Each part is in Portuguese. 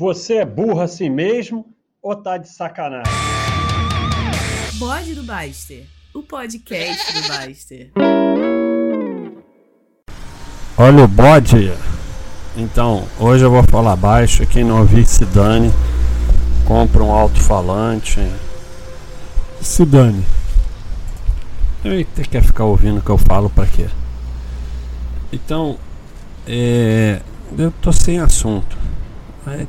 Você é burro assim mesmo ou tá de sacanagem? Bode do Baster, o podcast do Baster. Olha o bode. Então, hoje eu vou falar baixo. Quem não ouvir, se dane. Compra um alto-falante. Se dane. Eita, quer ficar ouvindo o que eu falo pra quê? Então, é, eu tô sem assunto.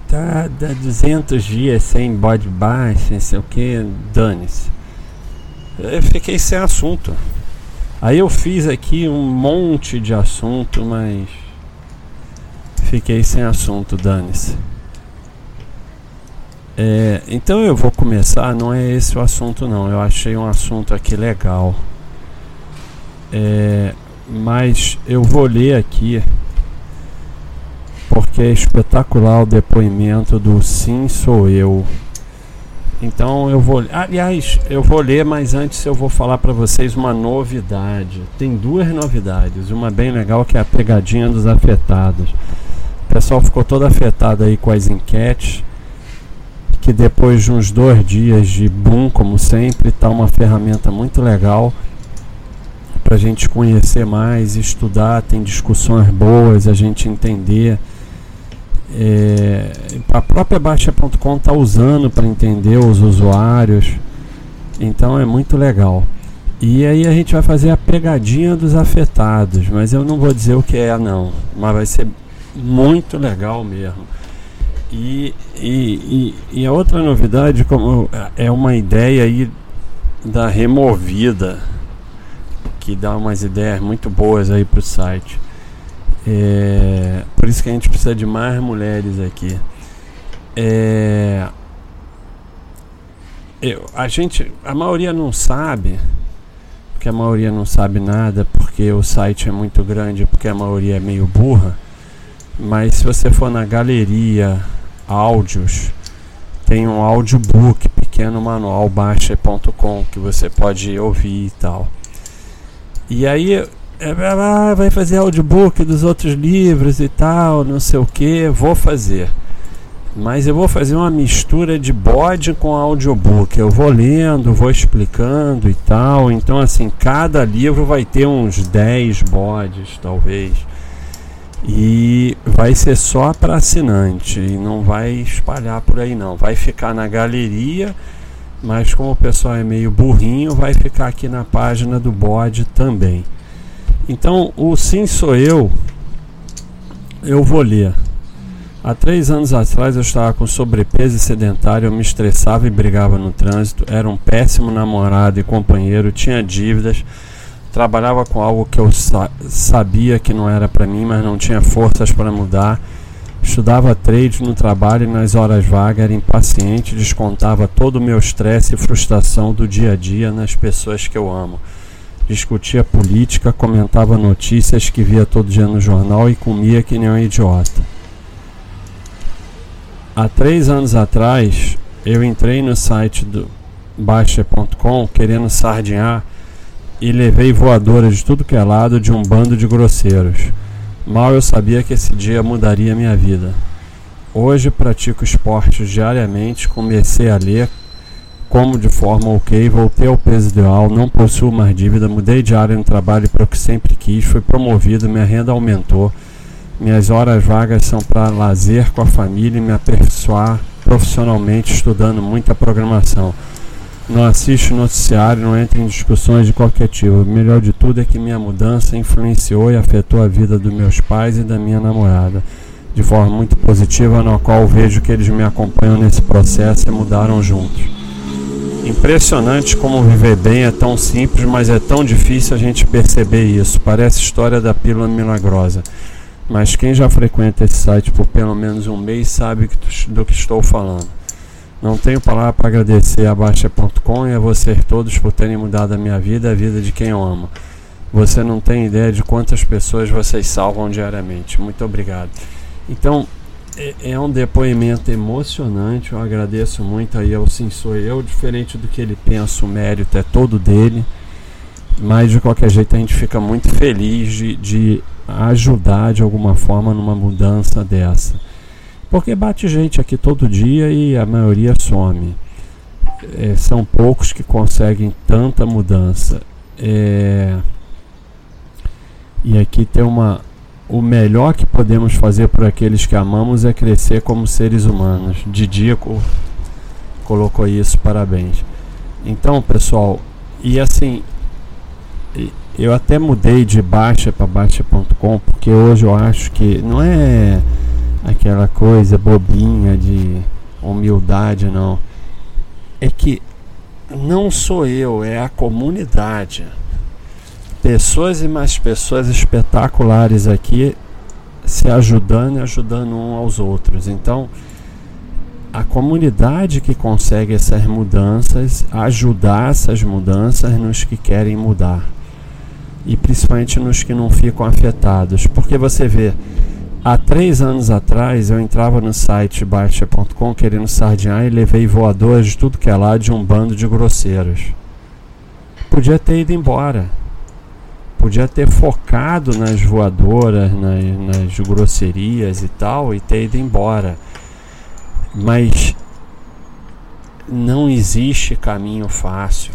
Tá dá 200 dias sem bode baixo, não sei o que, dane-se. Eu fiquei sem assunto. Aí eu fiz aqui um monte de assunto, mas fiquei sem assunto, dane-se. É, então eu vou começar, não é esse o assunto não. Eu achei um assunto aqui legal. É, mas eu vou ler aqui porque é espetacular o depoimento do Sim Sou Eu. Então eu vou, aliás, eu vou ler, mas antes eu vou falar para vocês uma novidade. Tem duas novidades, uma bem legal que é a pegadinha dos afetados. O pessoal ficou todo afetado aí com as enquetes, que depois de uns dois dias de boom, como sempre, está uma ferramenta muito legal para a gente conhecer mais, estudar, tem discussões boas, a gente entender. É, a própria Baixa.com está usando para entender os usuários, então é muito legal. E aí a gente vai fazer a pegadinha dos afetados, mas eu não vou dizer o que é não, mas vai ser muito legal mesmo. E, e, e, e a outra novidade como é uma ideia aí da removida que dá umas ideias muito boas aí pro site. É, por isso que a gente precisa de mais mulheres aqui. É, eu, a gente, a maioria não sabe, porque a maioria não sabe nada, porque o site é muito grande, porque a maioria é meio burra. Mas se você for na galeria áudios, tem um audiobook pequeno manual baixa.com que você pode ouvir e tal. E aí ah, vai fazer audiobook dos outros livros e tal, não sei o que, vou fazer. Mas eu vou fazer uma mistura de bode com audiobook. Eu vou lendo, vou explicando e tal. Então, assim, cada livro vai ter uns 10 bodes, talvez. E vai ser só para assinante. E não vai espalhar por aí, não. Vai ficar na galeria mas como o pessoal é meio burrinho, vai ficar aqui na página do bode também. Então, o Sim Sou Eu, eu vou ler. Há três anos atrás eu estava com sobrepeso e sedentário, eu me estressava e brigava no trânsito, era um péssimo namorado e companheiro, tinha dívidas, trabalhava com algo que eu sa sabia que não era para mim, mas não tinha forças para mudar Estudava trade no trabalho e nas horas vagas, era impaciente, descontava todo o meu estresse e frustração do dia a dia nas pessoas que eu amo. Discutia política, comentava notícias que via todo dia no jornal e comia que nem um idiota. Há três anos atrás, eu entrei no site do Baixa.com querendo sardinhar e levei voadora de tudo que é lado de um bando de grosseiros. Mal eu sabia que esse dia mudaria minha vida. Hoje pratico esportes diariamente, comecei a ler como de forma ok, voltei ao peso ideal, não possuo mais dívida, mudei de área no trabalho para o que sempre quis, fui promovido, minha renda aumentou, minhas horas vagas são para lazer com a família e me aperfeiçoar profissionalmente estudando muita programação não assiste noticiário, não entra em discussões de qualquer tipo. O melhor de tudo é que minha mudança influenciou e afetou a vida dos meus pais e da minha namorada de forma muito positiva, na qual vejo que eles me acompanham nesse processo e mudaram juntos. Impressionante como viver bem é tão simples, mas é tão difícil a gente perceber isso. Parece história da pílula milagrosa. Mas quem já frequenta esse site por pelo menos um mês sabe do que estou falando. Não tenho palavra para agradecer a Baixa.com e a vocês todos por terem mudado a minha vida e a vida de quem eu amo. Você não tem ideia de quantas pessoas vocês salvam diariamente. Muito obrigado. Então, é, é um depoimento emocionante. Eu agradeço muito aí ao Sim Sou Eu. Diferente do que ele pensa, o mérito é todo dele. Mas de qualquer jeito a gente fica muito feliz de, de ajudar de alguma forma numa mudança dessa. Porque bate gente aqui todo dia e a maioria some. É, são poucos que conseguem tanta mudança. É, e aqui tem uma. O melhor que podemos fazer por aqueles que amamos é crescer como seres humanos. Didico colocou isso, parabéns. Então, pessoal, e assim, eu até mudei de baixa para baixa.com porque hoje eu acho que não é aquela coisa bobinha de humildade, não. É que não sou eu, é a comunidade. Pessoas e mais pessoas espetaculares aqui se ajudando e ajudando um aos outros. Então, a comunidade que consegue essas mudanças, ajudar essas mudanças nos que querem mudar. E principalmente nos que não ficam afetados. Porque você vê, há três anos atrás eu entrava no site baixa.com querendo sardinhar e levei voadores de tudo que é lá de um bando de grosseiros. Podia ter ido embora. Podia ter focado nas voadoras, nas, nas grosserias e tal, e ter ido embora mas não existe caminho fácil.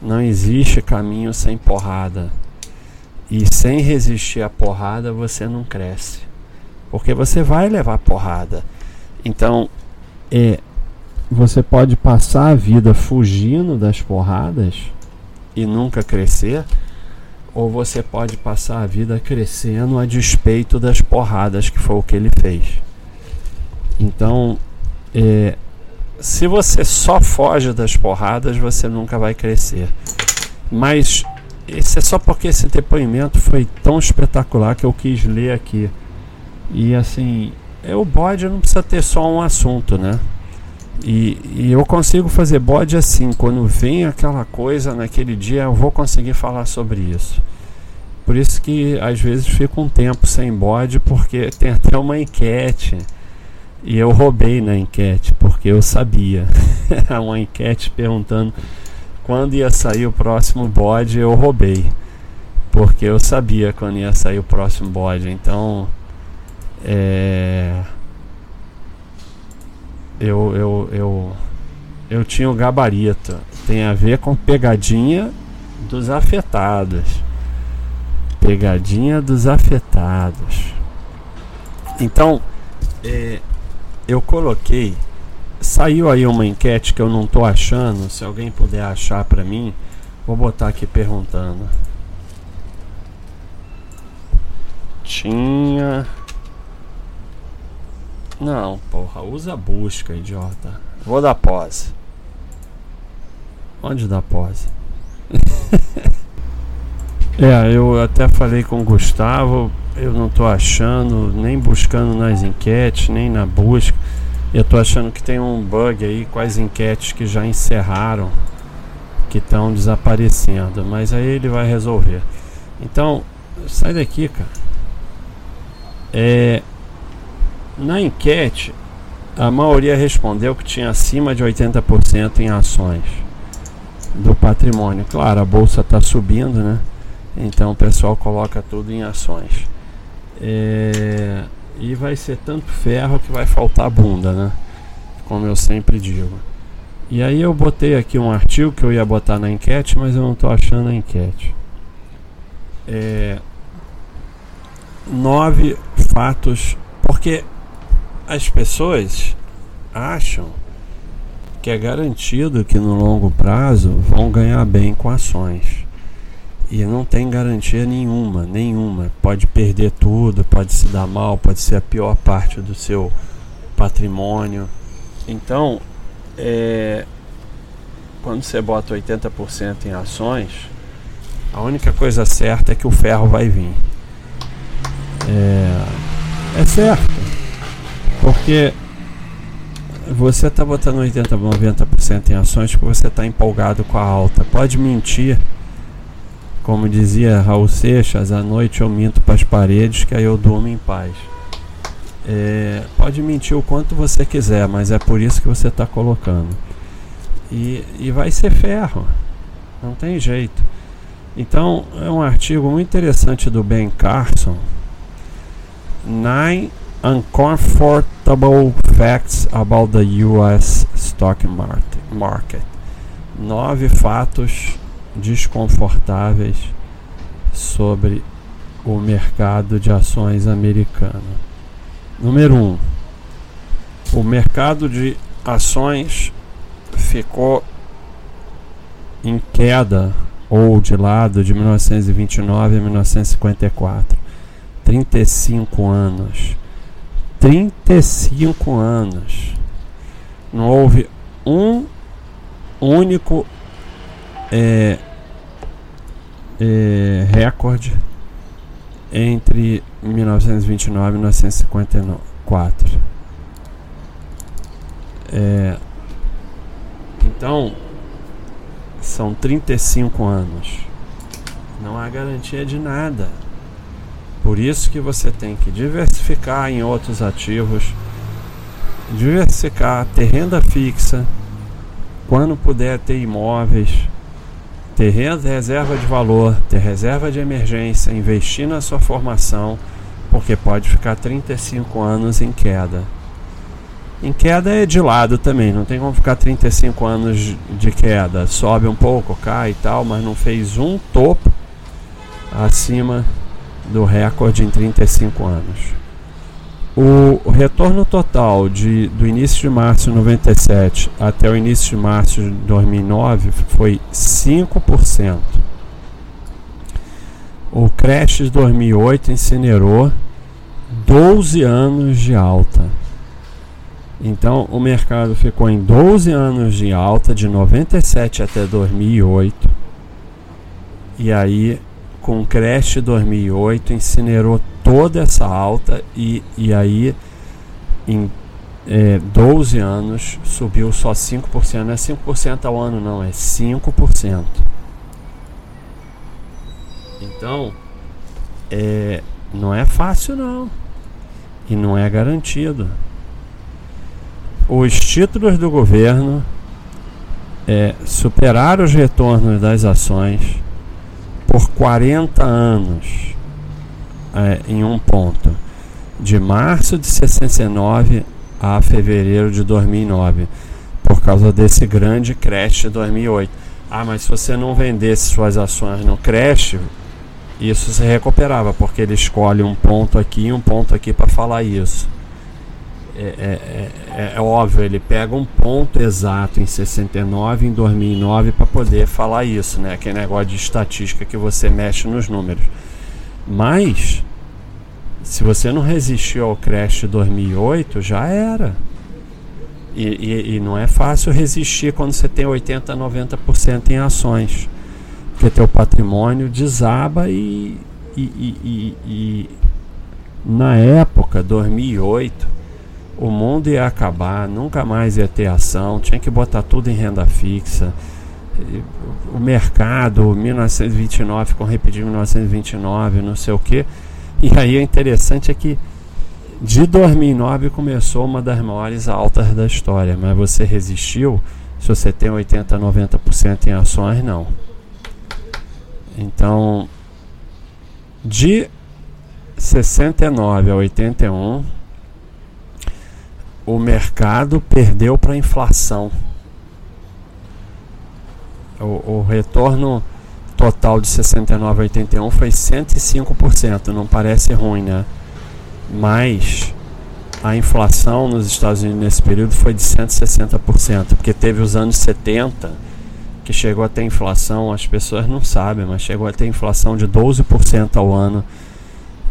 Não existe caminho sem porrada. E sem resistir à porrada você não cresce. Porque você vai levar porrada. Então, é, você pode passar a vida fugindo das porradas e nunca crescer, ou você pode passar a vida crescendo a despeito das porradas, que foi o que ele fez. Então, é, se você só foge das porradas, você nunca vai crescer. Mas isso é só porque esse depoimento foi tão espetacular que eu quis ler aqui. E assim, é, o bode não precisa ter só um assunto, né? E, e, eu consigo fazer bode assim, quando vem aquela coisa naquele dia, eu vou conseguir falar sobre isso. Por isso que às vezes fica um tempo sem bode, porque tem até uma enquete e eu roubei na enquete, porque eu sabia. uma enquete perguntando quando ia sair o próximo bode, eu roubei. Porque eu sabia quando ia sair o próximo bode. Então, é. Eu, eu, eu, eu tinha o gabarito. Tem a ver com pegadinha dos afetados. Pegadinha dos afetados. Então, é, eu coloquei. Saiu aí uma enquete que eu não tô achando. Se alguém puder achar para mim, vou botar aqui perguntando. Tinha. Não, porra, usa busca, idiota. Vou dar pause. Onde dá pause? é, eu até falei com o Gustavo eu não estou achando, nem buscando nas enquetes, nem na busca. Eu estou achando que tem um bug aí com as enquetes que já encerraram, que estão desaparecendo, mas aí ele vai resolver. Então, sai daqui, cara. É, na enquete, a maioria respondeu que tinha acima de 80% em ações do patrimônio. Claro, a bolsa está subindo, né? Então o pessoal coloca tudo em ações. É, e vai ser tanto ferro que vai faltar bunda, né? Como eu sempre digo. E aí eu botei aqui um artigo que eu ia botar na enquete, mas eu não estou achando a enquete. É, nove fatos, porque as pessoas acham que é garantido que no longo prazo vão ganhar bem com ações e não tem garantia nenhuma, nenhuma. Pode perder tudo, pode se dar mal, pode ser a pior parte do seu patrimônio. Então, é, quando você bota 80% em ações, a única coisa certa é que o ferro vai vir. É, é certo, porque você está botando 80, 90% em ações porque você está empolgado com a alta. Pode mentir como dizia Raul Seixas, à noite eu minto para as paredes que aí eu durmo em paz. É, pode mentir o quanto você quiser, mas é por isso que você está colocando. E, e vai ser ferro, não tem jeito. Então, é um artigo muito interessante do Ben Carson. Nine Uncomfortable Facts About the US Stock Market. Nove fatos desconfortáveis sobre o mercado de ações americano. Número 1. Um, o mercado de ações ficou em queda ou de lado de 1929 a 1954. 35 anos 35 anos. Não houve um único é, é, recorde entre 1929 e 1954. É, então, são 35 anos. Não há garantia de nada. Por isso que você tem que diversificar em outros ativos, diversificar, ter renda fixa, quando puder ter imóveis, ter reserva de valor, ter reserva de emergência, investir na sua formação, porque pode ficar 35 anos em queda. Em queda é de lado também, não tem como ficar 35 anos de queda. Sobe um pouco, cai e tal, mas não fez um topo acima do recorde em 35 anos. O retorno total de, do início de março de 97 até o início de março de 2009 foi 5%. O crash de 2008 incinerou 12 anos de alta. Então o mercado ficou em 12 anos de alta, de 97 até 2008. E aí com o crash 2008 incinerou toda essa alta e, e aí em é, 12 anos subiu só 5%. Não é 5% ao ano, não, é 5%. Então, é, não é fácil, não. E não é garantido. Os títulos do governo é, superaram os retornos das ações por 40 anos é, em um ponto, de março de 69 a fevereiro de 2009, por causa desse grande crash de 2008. Ah, mas se você não vendesse suas ações no crash, isso se recuperava, porque ele escolhe um ponto aqui e um ponto aqui para falar isso. É, é, é, é, óbvio, ele pega um ponto exato em 69, em 2009 para poder falar isso, né? Aquele negócio de estatística que você mexe nos números. Mas, se você não resistiu ao crash de 2008, já era. E, e, e não é fácil resistir quando você tem 80, 90% em ações. Porque teu patrimônio desaba e, e na época, 2008 o mundo ia acabar, nunca mais ia ter ação, tinha que botar tudo em renda fixa. O mercado, 1929, ficou repetindo 1929, não sei o que. E aí o interessante é que de 2009 começou uma das maiores altas da história, mas você resistiu se você tem 80, 90% em ações, não. Então, de 69 a 81, o mercado perdeu para a inflação. O, o, retorno total de 69 a 81 foi 105%, não parece ruim, né? Mas a inflação nos Estados Unidos nesse período foi de 160%, porque teve os anos 70 que chegou a ter inflação, as pessoas não sabem, mas chegou a ter inflação de 12% ao ano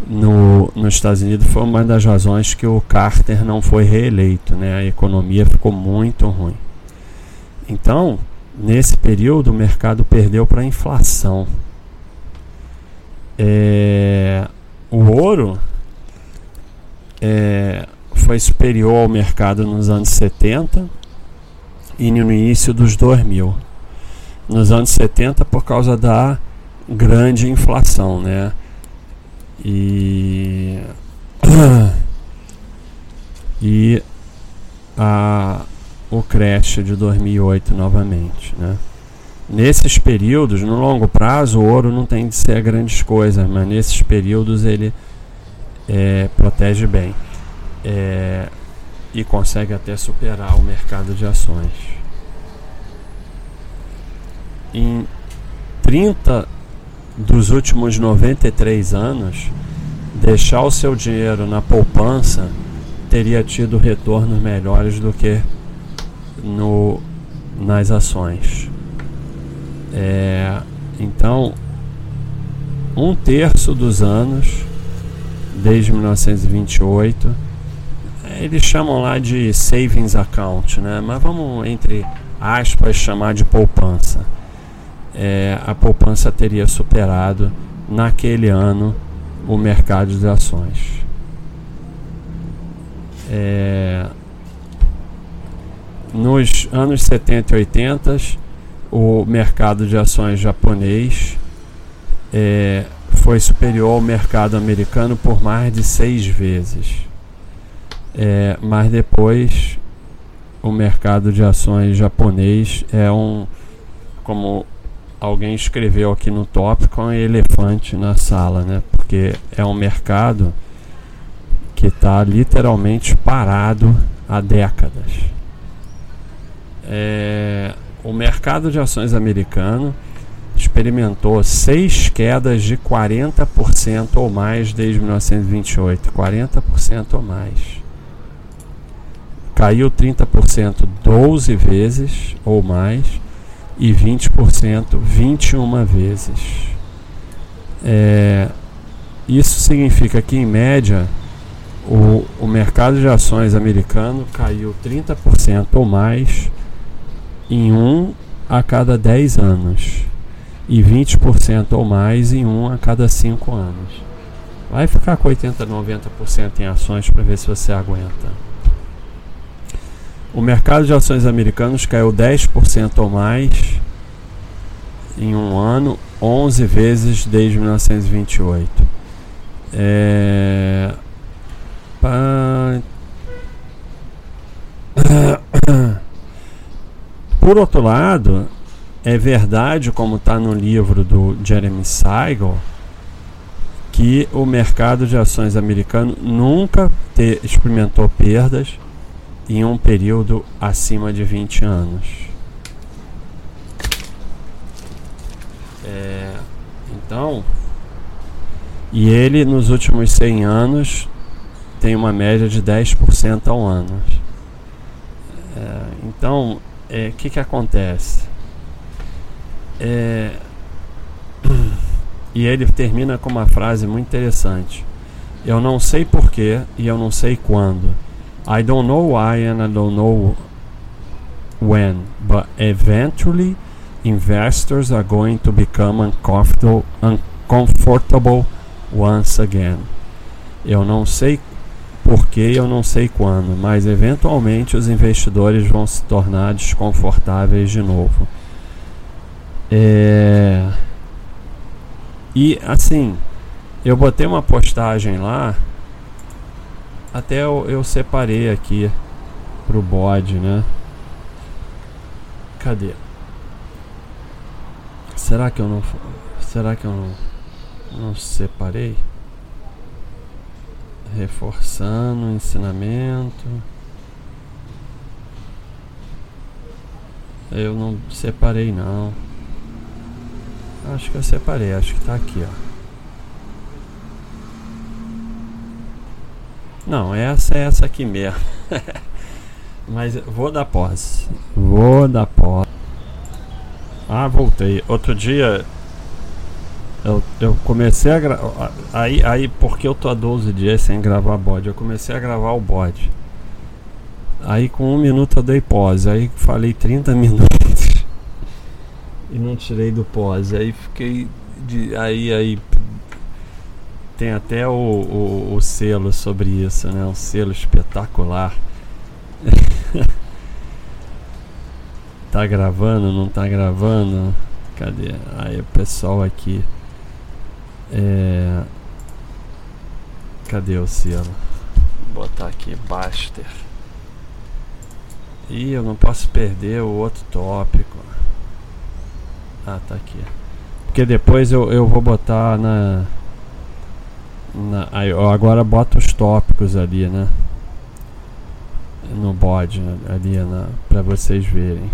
no, nos Estados Unidos foi uma das razões que o Carter não foi reeleito, né? A economia ficou muito ruim. Então, nesse período, o mercado perdeu para a inflação. É, o ouro é, foi superior ao mercado nos anos 70 e no início dos 2000. Nos anos 70, por causa da grande inflação, né? E e a, o crash de 2008 novamente, né? Nesses períodos, no longo prazo, o ouro não tem de ser grandes coisas, mas nesses períodos ele é, protege bem. é, e consegue até superar o mercado de ações. Em 30 dos últimos 93 anos, deixar o seu dinheiro na poupança teria tido retornos melhores do que no, nas ações. É, então, um terço dos anos, desde 1928, eles chamam lá de savings account, né? mas vamos, entre aspas, chamar de poupança. É, a poupança teria superado naquele ano o mercado de ações. É, nos anos 70 e 80, o mercado de ações japonês é, foi superior ao mercado americano por mais de seis vezes. É, mas depois o mercado de ações japonês é um, como alguém escreveu aqui no tópico, um elefante na sala, né? Porque é um mercado que está literalmente parado há décadas. É, o mercado de ações americano experimentou seis quedas de 40% ou mais desde 1928. 40% ou mais. Caiu 30% 12 vezes ou mais e 20% 21 vezes. É, isso significa que, em média, o, o mercado de ações americano caiu 30% ou mais em um a cada 10 anos e 20% ou mais em um a cada 5 anos. Vai ficar com 80, 90% em ações para ver se você aguenta. O mercado de ações americanos caiu 10% ou mais em um ano, 11 vezes desde 1928. É... Por outro lado, é verdade, como está no livro do Jeremy Siegel, que o mercado de ações americano nunca te, experimentou perdas em um período acima de 20 anos. É, então, e ele nos últimos 100 anos tem uma média de 10% ao ano. É, então, o é, que, que acontece? É, e ele termina com uma frase muito interessante. Eu não sei porquê e eu não sei quando I don't know why and I don't know when, but eventually investors are going to become uncomfortable, uncomfortable once again. Eu não sei porquê, eu não sei quando, mas eventualmente os investidores vão se tornar desconfortáveis de novo. É... E assim, eu botei uma postagem lá até eu, eu separei aqui pro bode, né? Cadê? Será que eu não será que eu não não separei? Reforçando o ensinamento. Eu não separei não. Acho que eu separei, acho que tá aqui, ó. Não, essa é essa aqui mesmo. Mas vou dar pós. Vou dar pós. Ah, voltei. Outro dia eu, eu comecei a gravar. Aí, aí, porque eu tô há 12 dias sem gravar bode, eu comecei a gravar o bode. Aí com um minuto eu dei pause. Aí falei 30 minutos. e não tirei do pause. Aí fiquei. De, aí, aí tem até o, o, o selo sobre isso, né? Um selo espetacular. tá gravando, não tá gravando? Cadê? Aí o pessoal aqui. É... Cadê o selo? Vou botar aqui Baster. Ih, eu não posso perder o outro tópico. Ah, tá aqui. Porque depois eu, eu vou botar na. Na, aí, agora bota os tópicos ali, né? no bode ali para vocês verem.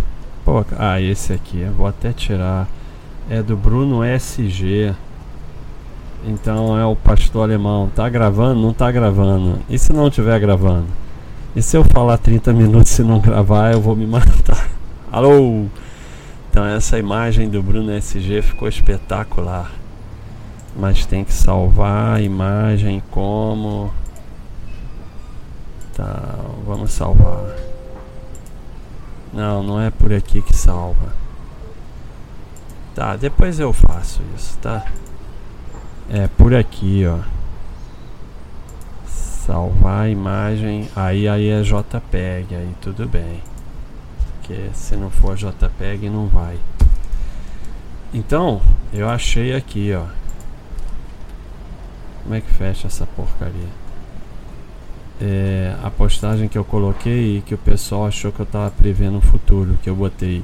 Pô, ah, esse aqui, vou até tirar. É do Bruno SG. Então é o pastor alemão. Tá gravando? Não tá gravando. E se não estiver gravando? E se eu falar 30 minutos e não gravar, eu vou me matar. Alô? Então essa imagem do Bruno SG ficou espetacular. Mas tem que salvar a imagem como. Tá, vamos salvar. Não, não é por aqui que salva. Tá, depois eu faço isso, tá? É por aqui, ó. Salvar a imagem, aí aí é JPEG, aí tudo bem. Porque se não for JPEG não vai. Então, eu achei aqui, ó. Como é que fecha essa porcaria? É, a postagem que eu coloquei que o pessoal achou que eu tava prevendo o futuro, que eu botei.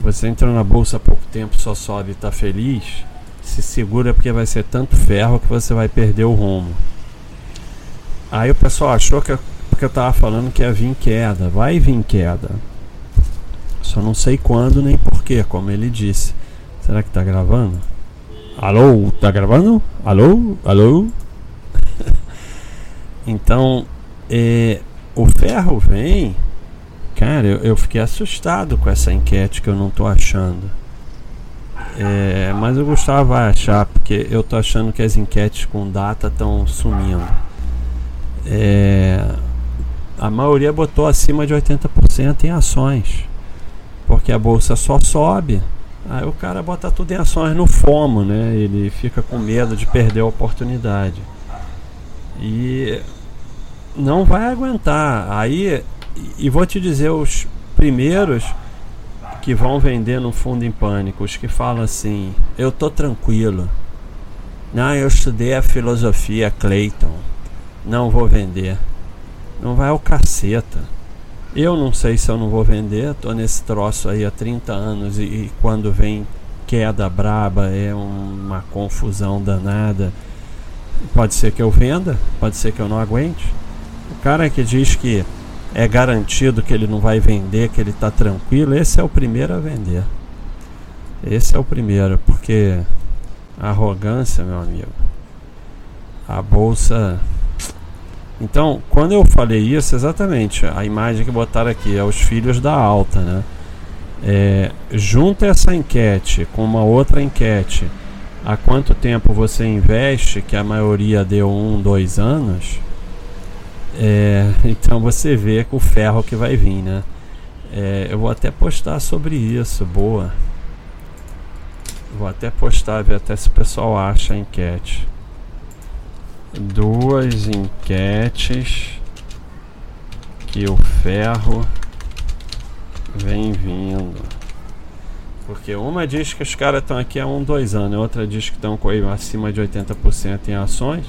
Você entrou na bolsa há pouco tempo, só sobe e tá feliz se segura porque vai ser tanto ferro que você vai perder o rumo. Aí o pessoal achou que eu, porque eu tava falando que ia vir queda. Vai vir queda. Só não sei quando nem porquê, como ele disse. Será que tá gravando? Alô? Tá gravando? Alô? Alô? então, é, o ferro vem. Cara, eu, eu fiquei assustado com essa enquete que eu não tô achando. É, mas o Gustavo vai achar, porque eu tô achando que as enquetes com data estão sumindo. É, a maioria botou acima de 80% em ações, porque a bolsa só sobe. Aí o cara bota tudo em ações no FOMO, né? Ele fica com medo de perder a oportunidade. E não vai aguentar. Aí, e vou te dizer, os primeiros que vão vender no fundo em pânico, os que falam assim: eu tô tranquilo. Não, eu estudei a filosofia Clayton. Não vou vender. Não vai ao caceta. Eu não sei se eu não vou vender. Tô nesse troço aí há 30 anos e, e quando vem queda braba é uma confusão danada. Pode ser que eu venda, pode ser que eu não aguente. O cara que diz que é garantido que ele não vai vender, que ele está tranquilo, esse é o primeiro a vender. Esse é o primeiro, porque a arrogância, meu amigo, a bolsa. Então, quando eu falei isso, exatamente, a imagem que botaram aqui é os filhos da alta, né? É, junta essa enquete com uma outra enquete, há quanto tempo você investe, que a maioria deu um, dois anos é, então você vê com o ferro que vai vir, né? É, eu vou até postar sobre isso, boa. Vou até postar, ver até se o pessoal acha a enquete. Duas enquetes que o ferro vem vindo. Porque uma diz que os caras estão aqui há um, dois anos, outra diz que estão com acima de 80% em ações.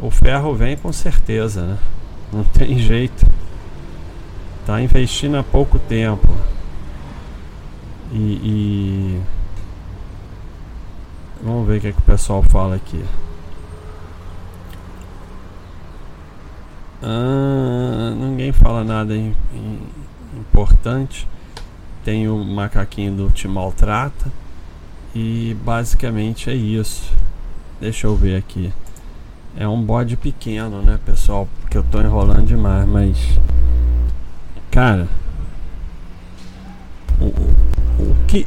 O ferro vem com certeza, né? Não tem jeito. Tá investindo há pouco tempo. E, e... vamos ver o que, é que o pessoal fala aqui. Ah, ninguém fala nada em, em, importante. Tem o macaquinho do Te Maltrata. E basicamente é isso. Deixa eu ver aqui. É um bode pequeno, né, pessoal? Porque eu tô enrolando demais, mas. Cara. O, o que.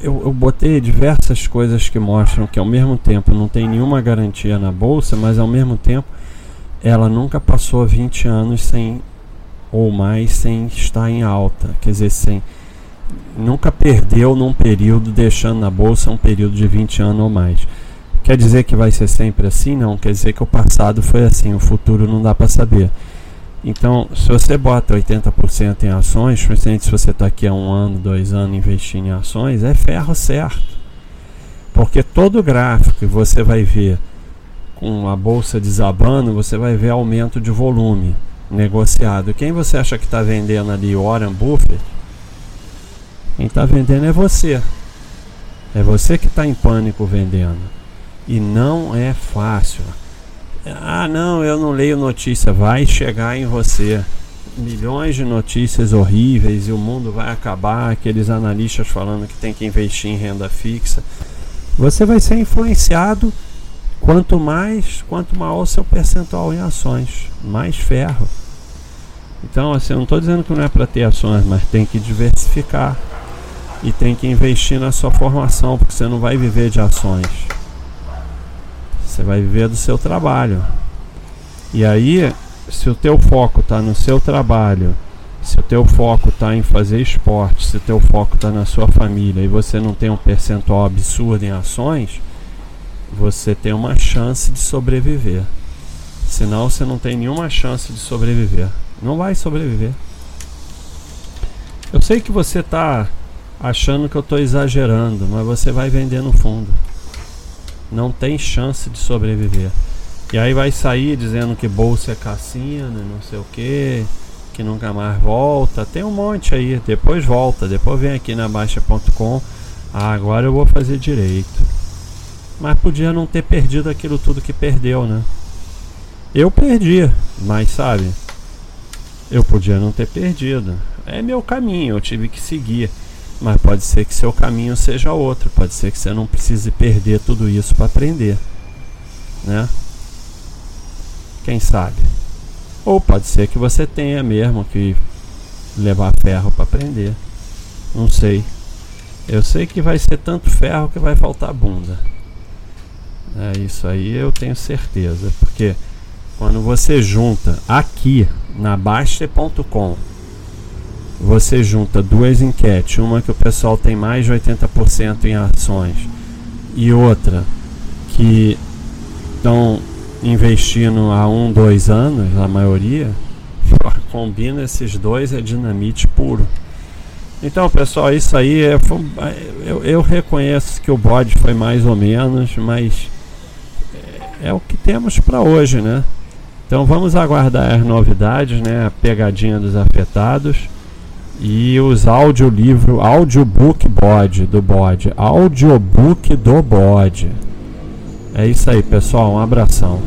Eu, eu botei diversas coisas que mostram que ao mesmo tempo não tem nenhuma garantia na bolsa, mas ao mesmo tempo ela nunca passou 20 anos sem ou mais sem estar em alta, quer dizer, sem nunca perdeu num período deixando na bolsa um período de 20 anos ou mais. Quer dizer que vai ser sempre assim? Não, quer dizer que o passado foi assim, o futuro não dá para saber. Então, se você bota 80% em ações, principalmente se você está aqui há um ano, dois anos investindo em ações, é ferro certo. Porque todo gráfico que você vai ver com a bolsa desabando, você vai ver aumento de volume negociado. Quem você acha que está vendendo ali? Warren Buffett? Quem está vendendo é você. É você que está em pânico vendendo. E não é fácil. Ah, não, eu não leio notícia. Vai chegar em você. milhões de notícias horríveis e o mundo vai acabar, aqueles analistas falando que tem que investir em renda fixa, você vai ser influenciado quanto mais, quanto maior o seu percentual em ações, mais ferro. Então, assim, eu não estou dizendo que não é para ter ações, mas tem que diversificar e tem que investir na sua formação, porque você não vai viver de ações. Você vai viver do seu trabalho. E aí, se o teu foco está no seu trabalho, se o teu foco está em fazer esporte, se o teu foco está na sua família e você não tem um percentual absurdo em ações, você tem uma chance de sobreviver. Senão você não tem nenhuma chance de sobreviver. Não vai sobreviver. Eu sei que você está achando que eu estou exagerando, mas você vai vender no fundo. Não tem chance de sobreviver. E aí vai sair dizendo que bolsa é cassina, não sei o que, que nunca mais volta. Tem um monte aí, depois volta, depois vem aqui na Baixa.com. Ah, agora eu vou fazer direito. Mas podia não ter perdido aquilo tudo que perdeu, né? Eu perdi, mas sabe, eu podia não ter perdido. É meu caminho, eu tive que seguir. Mas pode ser que seu caminho seja outro, pode ser que você não precise perder tudo isso para aprender, né? Quem sabe? Ou pode ser que você tenha mesmo que levar ferro para aprender. Não sei. Eu sei que vai ser tanto ferro que vai faltar bunda. É isso aí eu tenho certeza, porque quando você junta aqui na Baster.com, você junta duas enquetes, uma que o pessoal tem mais de 80% em ações e outra que estão investindo há um, dois anos, a maioria, combina esses dois é dinamite puro. Então, pessoal, isso aí é, eu, eu reconheço que o bode foi mais ou menos, mas é, é o que temos para hoje, né? Então vamos aguardar as novidades, né? A pegadinha dos afetados e os audiolivro, audiobook bode do bode, audiobook do bode. É isso aí, pessoal. Um abração.